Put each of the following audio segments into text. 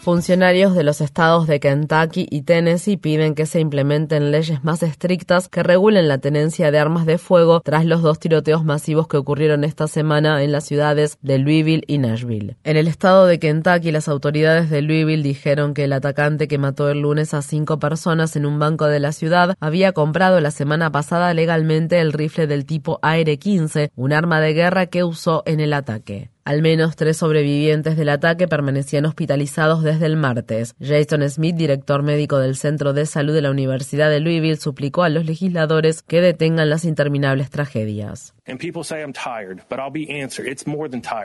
Funcionarios de los estados de Kentucky y Tennessee piden que se implementen leyes más estrictas que regulen la tenencia de armas de fuego tras los dos tiroteos masivos que ocurrieron esta semana en las ciudades de Louisville y Nashville. En el estado de Kentucky, las autoridades de Louisville dijeron que el atacante que mató el lunes a cinco personas en un banco de la ciudad había comprado la semana pasada legalmente el rifle del tipo AR-15, un arma de guerra que usó en el ataque. Al menos tres sobrevivientes del ataque permanecían hospitalizados desde el martes. Jason Smith, director médico del Centro de Salud de la Universidad de Louisville, suplicó a los legisladores que detengan las interminables tragedias.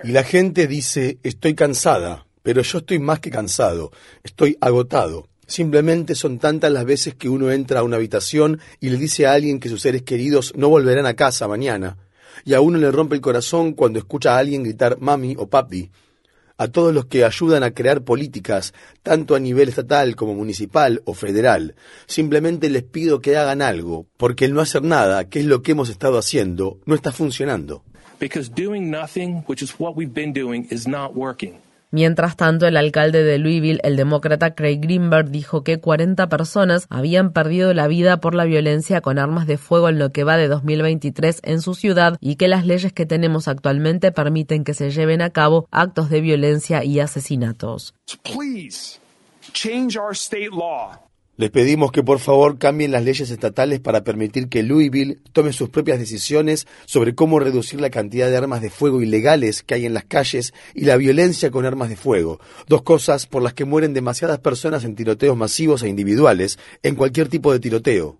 Y la gente dice, estoy cansada, pero yo estoy más que cansado, estoy agotado. Simplemente son tantas las veces que uno entra a una habitación y le dice a alguien que sus seres queridos no volverán a casa mañana y a uno le rompe el corazón cuando escucha a alguien gritar mami o papi. A todos los que ayudan a crear políticas, tanto a nivel estatal como municipal o federal, simplemente les pido que hagan algo, porque el no hacer nada, que es lo que hemos estado haciendo, no está funcionando. Mientras tanto, el alcalde de Louisville, el demócrata Craig Greenberg, dijo que 40 personas habían perdido la vida por la violencia con armas de fuego en lo que va de 2023 en su ciudad y que las leyes que tenemos actualmente permiten que se lleven a cabo actos de violencia y asesinatos. Les pedimos que por favor cambien las leyes estatales para permitir que Louisville tome sus propias decisiones sobre cómo reducir la cantidad de armas de fuego ilegales que hay en las calles y la violencia con armas de fuego, dos cosas por las que mueren demasiadas personas en tiroteos masivos e individuales, en cualquier tipo de tiroteo.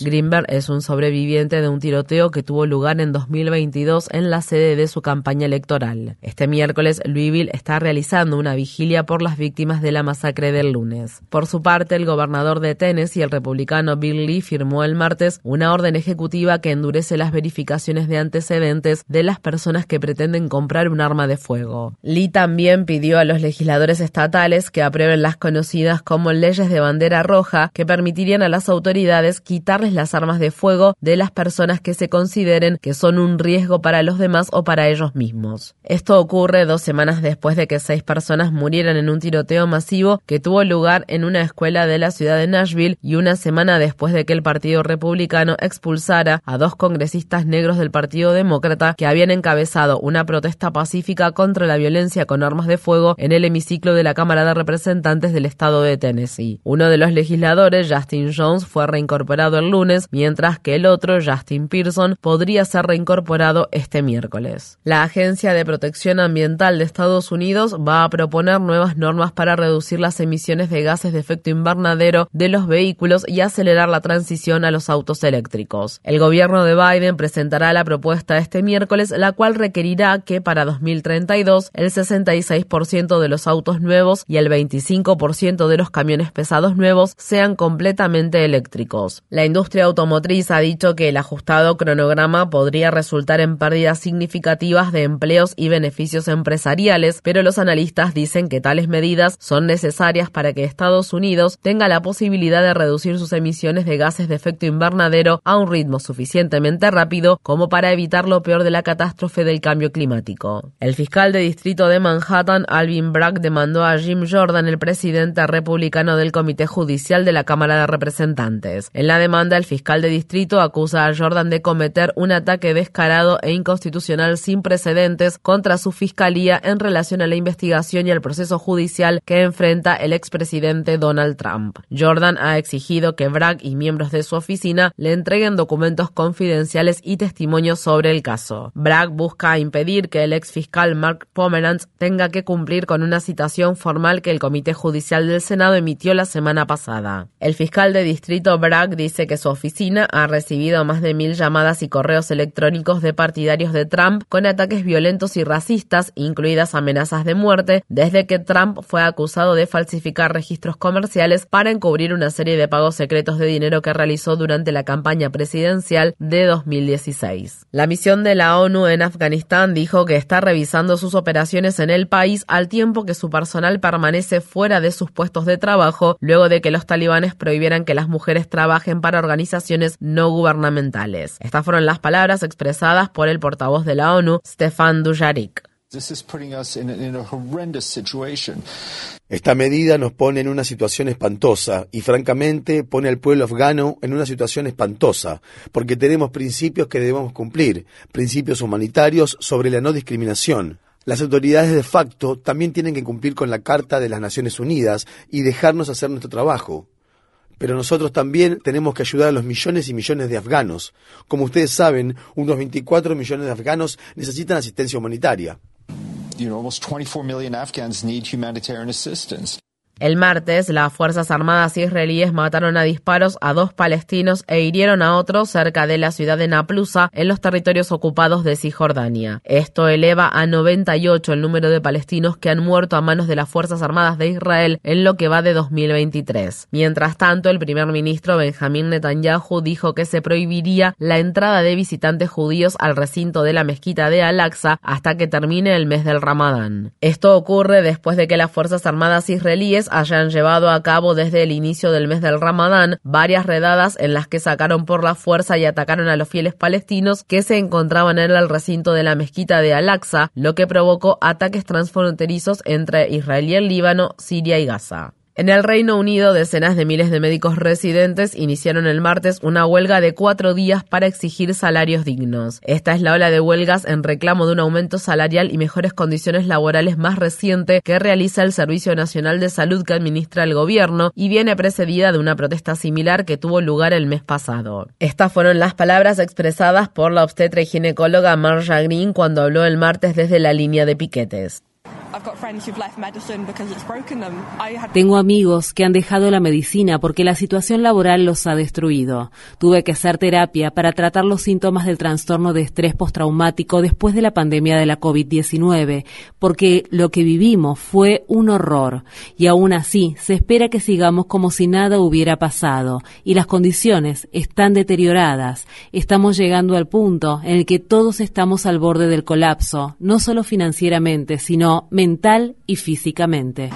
Greenberg es un sobreviviente de un tiroteo que tuvo lugar en 2022 en la sede de su campaña electoral. Este miércoles, Louisville está realizando una vigilia por las víctimas de la masacre del lunes. Por su parte, el gobernador de Tennessee, el republicano Bill Lee, firmó el martes una orden ejecutiva que endurece las verificaciones de antecedentes de las personas que pretenden comprar un arma de fuego. Lee también pidió a los legisladores estatales que aprueben las conocidas como leyes de bandera roja que permitirían a las autoridades quitarles las armas de fuego de las personas que se consideren que son un riesgo para los demás o para ellos mismos. Esto ocurre dos semanas después de que seis personas murieran en un tiroteo masivo que tuvo lugar en una escuela de la ciudad de Nashville y una semana después de que el Partido Republicano expulsara a dos congresistas negros del Partido Demócrata que habían encabezado una protesta pacífica contra la violencia con armas de fuego en el hemiciclo de la Cámara de Representantes del estado de Tennessee. Uno de los legisladores, Justin Jones, fue reincorporado el lunes, mientras que el otro, Justin Pearson, podría ser reincorporado este miércoles. La Agencia de Protección Ambiental de Estados Unidos va a proponer nuevas normas para reducir las emisiones de gases de efecto invernadero de los vehículos y acelerar la transición a los autos eléctricos. El gobierno de Biden presentará la propuesta este miércoles, la cual requerirá que para 2032 el 66% de los autos nuevos y el 25% de los camiones pesados nuevos sean completamente eléctricos. La industria automotriz ha dicho que el ajustado cronograma podría resultar en pérdidas significativas de empleos y beneficios empresariales, pero los analistas dicen que tales medidas son necesarias para que Estados Unidos tenga la posibilidad de reducir sus emisiones de gases de efecto invernadero a un ritmo suficientemente rápido como para evitar lo peor de la catástrofe del cambio climático. El fiscal de distrito de Manhattan, Alvin Bragg, demandó a Jim Jordan, el presidente republicano del Comité Judicial de la Cámara de Representantes, en la demanda, el fiscal de distrito acusa a Jordan de cometer un ataque descarado e inconstitucional sin precedentes contra su fiscalía en relación a la investigación y el proceso judicial que enfrenta el expresidente Donald Trump. Jordan ha exigido que Bragg y miembros de su oficina le entreguen documentos confidenciales y testimonios sobre el caso. Bragg busca impedir que el ex fiscal Mark Pomeranz tenga que cumplir con una citación formal que el Comité Judicial del Senado emitió la semana pasada. El fiscal de distrito distrito Bragg dice que su oficina ha recibido más de mil llamadas y correos electrónicos de partidarios de Trump con ataques violentos y racistas, incluidas amenazas de muerte, desde que Trump fue acusado de falsificar registros comerciales para encubrir una serie de pagos secretos de dinero que realizó durante la campaña presidencial de 2016. La misión de la ONU en Afganistán dijo que está revisando sus operaciones en el país al tiempo que su personal permanece fuera de sus puestos de trabajo luego de que los talibanes prohibieran que las mujeres trabajen para organizaciones no gubernamentales. Estas fueron las palabras expresadas por el portavoz de la ONU, Stefan Dujarric. Esta medida nos pone en una situación espantosa y francamente pone al pueblo afgano en una situación espantosa, porque tenemos principios que debemos cumplir, principios humanitarios sobre la no discriminación. Las autoridades de facto también tienen que cumplir con la Carta de las Naciones Unidas y dejarnos hacer nuestro trabajo. Pero nosotros también tenemos que ayudar a los millones y millones de afganos. Como ustedes saben, unos 24 millones de afganos necesitan asistencia humanitaria. you know, almost 24 million Afghans need humanitarian assistance. El martes, las Fuerzas Armadas israelíes mataron a disparos a dos palestinos e hirieron a otros cerca de la ciudad de Naplusa, en los territorios ocupados de Cisjordania. Esto eleva a 98 el número de palestinos que han muerto a manos de las Fuerzas Armadas de Israel en lo que va de 2023. Mientras tanto, el primer ministro Benjamín Netanyahu dijo que se prohibiría la entrada de visitantes judíos al recinto de la mezquita de Al-Aqsa hasta que termine el mes del Ramadán. Esto ocurre después de que las Fuerzas Armadas israelíes hayan llevado a cabo desde el inicio del mes del Ramadán varias redadas en las que sacaron por la fuerza y atacaron a los fieles palestinos que se encontraban en el recinto de la mezquita de Al-Aqsa, lo que provocó ataques transfronterizos entre Israel y el Líbano, Siria y Gaza. En el Reino Unido, decenas de miles de médicos residentes iniciaron el martes una huelga de cuatro días para exigir salarios dignos. Esta es la ola de huelgas en reclamo de un aumento salarial y mejores condiciones laborales más reciente que realiza el Servicio Nacional de Salud que administra el gobierno y viene precedida de una protesta similar que tuvo lugar el mes pasado. Estas fueron las palabras expresadas por la obstetra y ginecóloga Marja Green cuando habló el martes desde la línea de piquetes. Tengo amigos que han dejado la medicina porque la situación laboral los ha destruido. Tuve que hacer terapia para tratar los síntomas del trastorno de estrés postraumático después de la pandemia de la COVID-19, porque lo que vivimos fue un horror. Y aún así, se espera que sigamos como si nada hubiera pasado. Y las condiciones están deterioradas. Estamos llegando al punto en el que todos estamos al borde del colapso, no solo financieramente, sino mental y físicamente.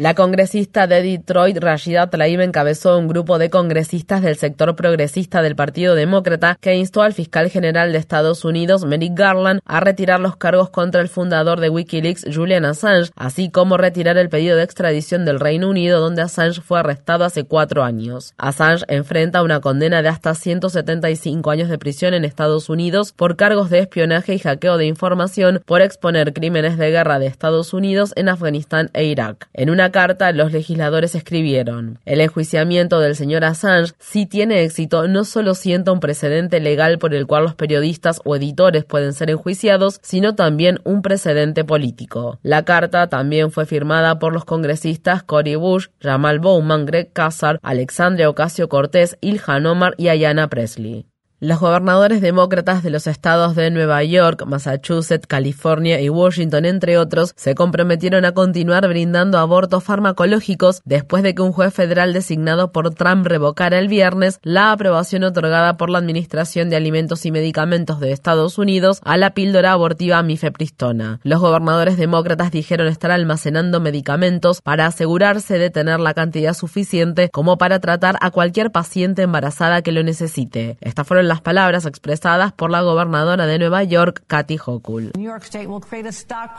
La congresista de Detroit, Rashida Tlaib, encabezó un grupo de congresistas del sector progresista del Partido Demócrata que instó al fiscal general de Estados Unidos, Merrick Garland, a retirar los cargos contra el fundador de Wikileaks, Julian Assange, así como retirar el pedido de extradición del Reino Unido, donde Assange fue arrestado hace cuatro años. Assange enfrenta una condena de hasta 175 años de prisión en Estados Unidos por cargos de espionaje y hackeo de información por exponer crímenes de guerra de Estados Unidos en Afganistán e Irak. En una carta los legisladores escribieron, el enjuiciamiento del señor Assange, si tiene éxito, no solo sienta un precedente legal por el cual los periodistas o editores pueden ser enjuiciados, sino también un precedente político. La carta también fue firmada por los congresistas Cory Bush, Jamal Bowman, Greg Casar, Alexandria Ocasio Cortés, Ilhan Omar y Ayanna Presley. Los gobernadores demócratas de los estados de Nueva York, Massachusetts, California y Washington, entre otros, se comprometieron a continuar brindando abortos farmacológicos después de que un juez federal designado por Trump revocara el viernes la aprobación otorgada por la Administración de Alimentos y Medicamentos de Estados Unidos a la píldora abortiva mifepristona. Los gobernadores demócratas dijeron estar almacenando medicamentos para asegurarse de tener la cantidad suficiente como para tratar a cualquier paciente embarazada que lo necesite. Estas fueron las palabras expresadas por la gobernadora de Nueva York, Kathy Hochul.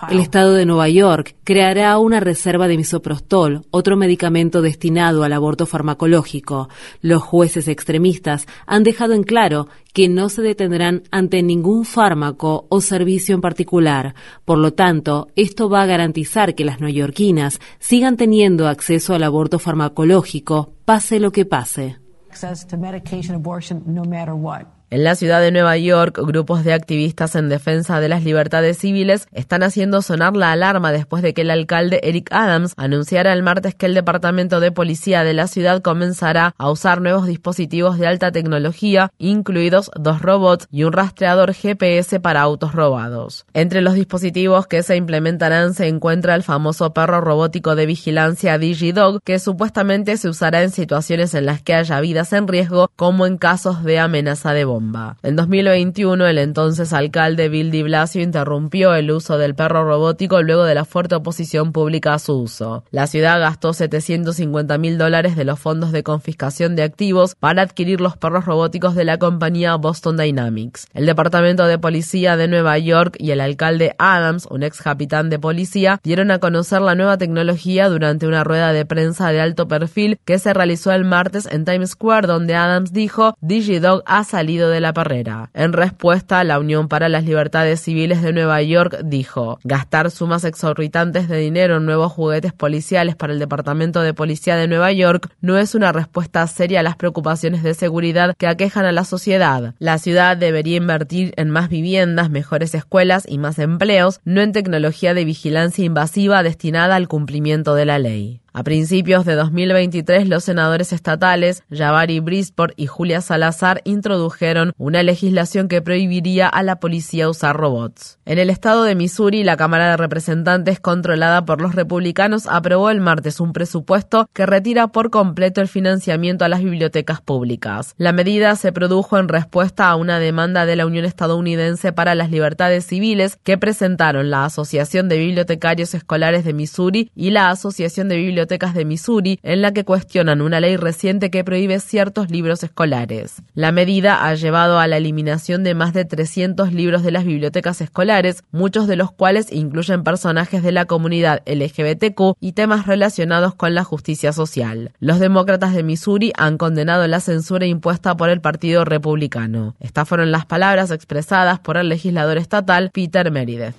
El estado de Nueva York creará una reserva de misoprostol, otro medicamento destinado al aborto farmacológico. Los jueces extremistas han dejado en claro que no se detendrán ante ningún fármaco o servicio en particular. Por lo tanto, esto va a garantizar que las neoyorquinas sigan teniendo acceso al aborto farmacológico, pase lo que pase. access to medication, abortion, no matter what. En la ciudad de Nueva York, grupos de activistas en defensa de las libertades civiles están haciendo sonar la alarma después de que el alcalde Eric Adams anunciara el martes que el Departamento de Policía de la ciudad comenzará a usar nuevos dispositivos de alta tecnología, incluidos dos robots y un rastreador GPS para autos robados. Entre los dispositivos que se implementarán se encuentra el famoso perro robótico de vigilancia DigiDog, que supuestamente se usará en situaciones en las que haya vidas en riesgo, como en casos de amenaza de bomba. En 2021, el entonces alcalde Bill de Blasio interrumpió el uso del perro robótico luego de la fuerte oposición pública a su uso. La ciudad gastó 750 mil dólares de los fondos de confiscación de activos para adquirir los perros robóticos de la compañía Boston Dynamics. El Departamento de Policía de Nueva York y el alcalde Adams, un ex capitán de policía, dieron a conocer la nueva tecnología durante una rueda de prensa de alto perfil que se realizó el martes en Times Square, donde Adams dijo DigiDog ha salido de la perrera. En respuesta, la Unión para las Libertades Civiles de Nueva York dijo, gastar sumas exorbitantes de dinero en nuevos juguetes policiales para el Departamento de Policía de Nueva York no es una respuesta seria a las preocupaciones de seguridad que aquejan a la sociedad. La ciudad debería invertir en más viviendas, mejores escuelas y más empleos, no en tecnología de vigilancia invasiva destinada al cumplimiento de la ley. A principios de 2023, los senadores estatales Javari Brisport y Julia Salazar introdujeron una legislación que prohibiría a la policía usar robots. En el estado de Missouri, la Cámara de Representantes, controlada por los republicanos, aprobó el martes un presupuesto que retira por completo el financiamiento a las bibliotecas públicas. La medida se produjo en respuesta a una demanda de la Unión Estadounidense para las Libertades Civiles que presentaron la Asociación de Bibliotecarios Escolares de Missouri y la Asociación de Bibliotecarios bibliotecas de Missouri, en la que cuestionan una ley reciente que prohíbe ciertos libros escolares. La medida ha llevado a la eliminación de más de 300 libros de las bibliotecas escolares, muchos de los cuales incluyen personajes de la comunidad LGBTQ y temas relacionados con la justicia social. Los demócratas de Missouri han condenado la censura impuesta por el Partido Republicano. Estas fueron las palabras expresadas por el legislador estatal Peter Meredith.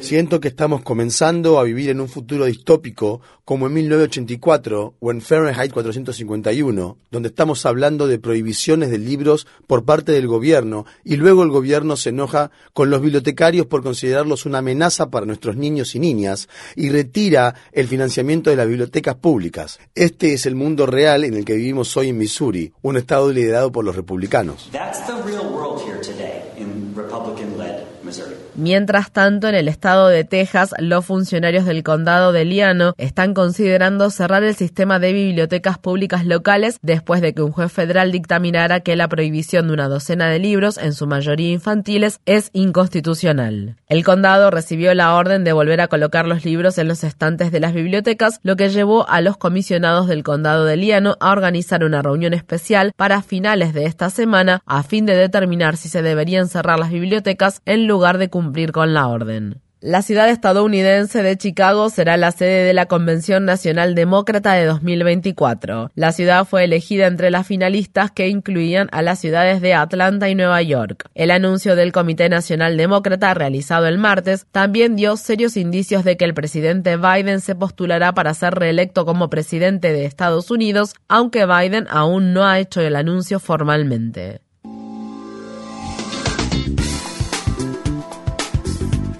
Siento que estamos comenzando a vivir en un futuro distópico como en 1984 o en Fahrenheit 451, donde estamos hablando de prohibiciones de libros por parte del gobierno y luego el gobierno se enoja con los bibliotecarios por considerarlos una amenaza para nuestros niños y niñas y retira el financiamiento de las bibliotecas públicas. Este es el mundo real en el que vivimos hoy en Missouri, un estado liderado por los republicanos. Mientras tanto, en el estado de Texas, los funcionarios del condado de Liano están considerando cerrar el sistema de bibliotecas públicas locales después de que un juez federal dictaminara que la prohibición de una docena de libros, en su mayoría infantiles, es inconstitucional. El condado recibió la orden de volver a colocar los libros en los estantes de las bibliotecas, lo que llevó a los comisionados del condado de Liano a organizar una reunión especial para finales de esta semana a fin de determinar si se deberían cerrar las bibliotecas en lugar de cumplir con la orden. La ciudad estadounidense de Chicago será la sede de la Convención Nacional Demócrata de 2024. La ciudad fue elegida entre las finalistas que incluían a las ciudades de Atlanta y Nueva York. El anuncio del Comité Nacional Demócrata realizado el martes también dio serios indicios de que el presidente Biden se postulará para ser reelecto como presidente de Estados Unidos, aunque Biden aún no ha hecho el anuncio formalmente.